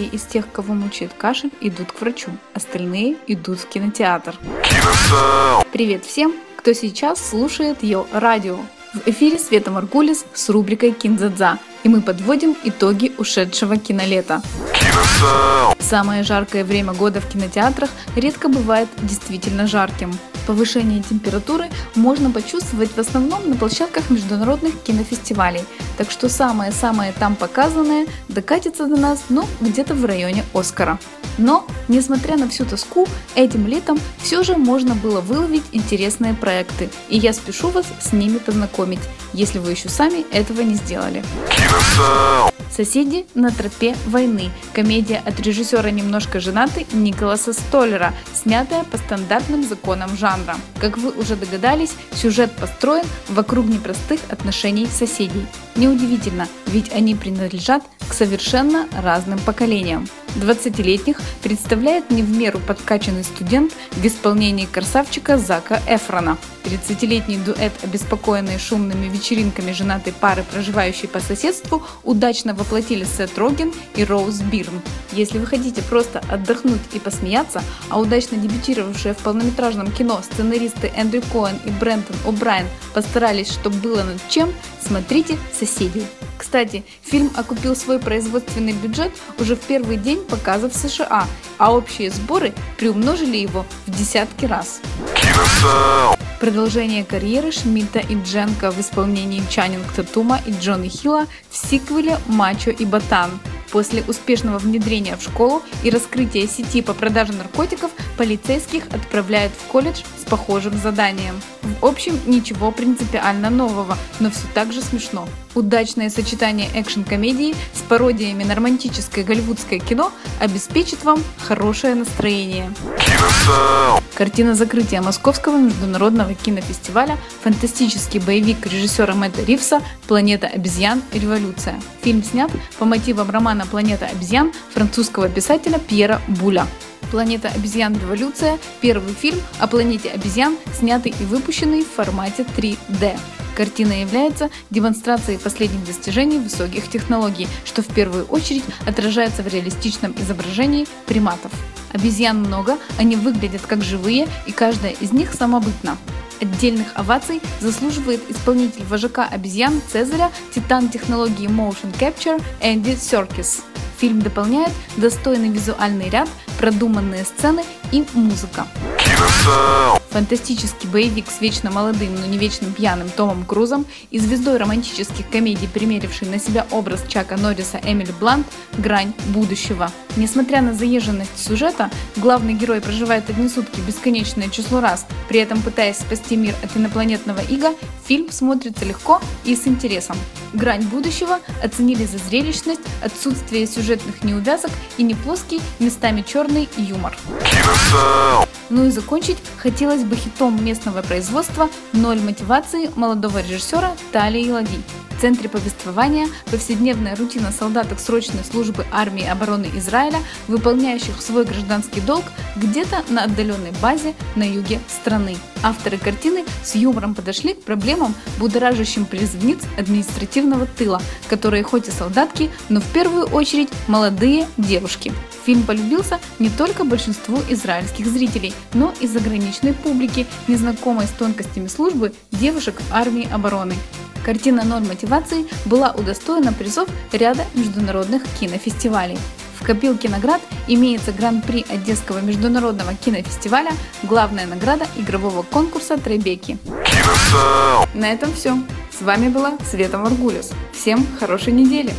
из тех, кого мучает кашель, идут к врачу, остальные идут в кинотеатр. Привет всем, кто сейчас слушает Йо Радио. В эфире Света Маргулис с рубрикой Кинзадза, и мы подводим итоги ушедшего кинолета. Самое жаркое время года в кинотеатрах редко бывает действительно жарким. Повышение температуры можно почувствовать в основном на площадках международных кинофестивалей, так что самое-самое там показанное докатится до нас, ну, где-то в районе Оскара. Но, несмотря на всю тоску, этим летом все же можно было выловить интересные проекты, и я спешу вас с ними познакомить, если вы еще сами этого не сделали. Соседи на тропе войны. Комедия от режиссера «Немножко женатый» Николаса Столлера, снятая по стандартным законам жанра. Как вы уже догадались, сюжет построен вокруг непростых отношений соседей. Неудивительно, ведь они принадлежат к совершенно разным поколениям. 20-летних представляет не в меру подкачанный студент в исполнении красавчика Зака Эфрона. 30-летний дуэт, обеспокоенный шумными вечеринками женатой пары, проживающей по соседству, удачно воплотили Сет Роген и Роуз Бирн. Если вы хотите просто отдохнуть и посмеяться, а удачно дебютировавшие в полнометражном кино сценаристы Эндрю Коэн и Брентон О'Брайен постарались, чтобы было над чем, смотрите «Соседей». Кстати, фильм окупил свой производственный бюджет уже в первый день показа в США, а общие сборы приумножили его в десятки раз. Продолжение карьеры Шмидта и Дженка в исполнении Чаннинг Татума и Джонни Хилла в сиквеле «Мачо и Ботан». После успешного внедрения в школу и раскрытия сети по продаже наркотиков полицейских отправляют в колледж с похожим заданием. В общем, ничего принципиально нового, но все так же смешно. Удачное сочетание экшн-комедии с пародиями на романтическое голливудское кино обеспечит вам хорошее настроение. Картина закрытия Московского международного кинофестиваля фантастический боевик режиссера Мэтта Ривса «Планета обезьян. Революция». Фильм снят по мотивам романа «Планета обезьян» французского писателя Пьера Буля. «Планета обезьян. Революция» – первый фильм о планете обезьян, снятый и выпущенный в формате 3D. Картина является демонстрацией последних достижений высоких технологий, что в первую очередь отражается в реалистичном изображении приматов. Обезьян много, они выглядят как живые, и каждая из них самобытна. Отдельных оваций заслуживает исполнитель вожака обезьян Цезаря, титан технологии Motion Capture Энди Серкис. Фильм дополняет достойный визуальный ряд, продуманные сцены и музыка. Фантастический боевик с вечно молодым, но не вечно пьяным Томом Крузом и звездой романтических комедий, примеривший на себя образ Чака Норриса Эмили Блант «Грань будущего». Несмотря на заезженность сюжета, главный герой проживает одни сутки бесконечное число раз, при этом пытаясь спасти мир от инопланетного ига, фильм смотрится легко и с интересом. «Грань будущего» оценили за зрелищность, отсутствие сюжетных неувязок и неплоский, местами черный юмор. Ну и закончить хотелось бы хитом местного производства «Ноль мотивации» молодого режиссера Талии Лаги. В центре повествования повседневная рутина солдаток срочной службы армии обороны Израиля, выполняющих свой гражданский долг где-то на отдаленной базе на юге страны. Авторы картины с юмором подошли к проблемам, будоражащим призывниц административного тыла, которые хоть и солдатки, но в первую очередь молодые девушки. Фильм полюбился не только большинству израильских зрителей, но и заграничной публике, незнакомой с тонкостями службы девушек в армии обороны. Картина «Ноль мотивации» была удостоена призов ряда международных кинофестивалей. В копилке наград имеется Гран-при Одесского международного кинофестиваля, главная награда игрового конкурса Требеки. На этом все. С вами была Света Маргулис. Всем хорошей недели!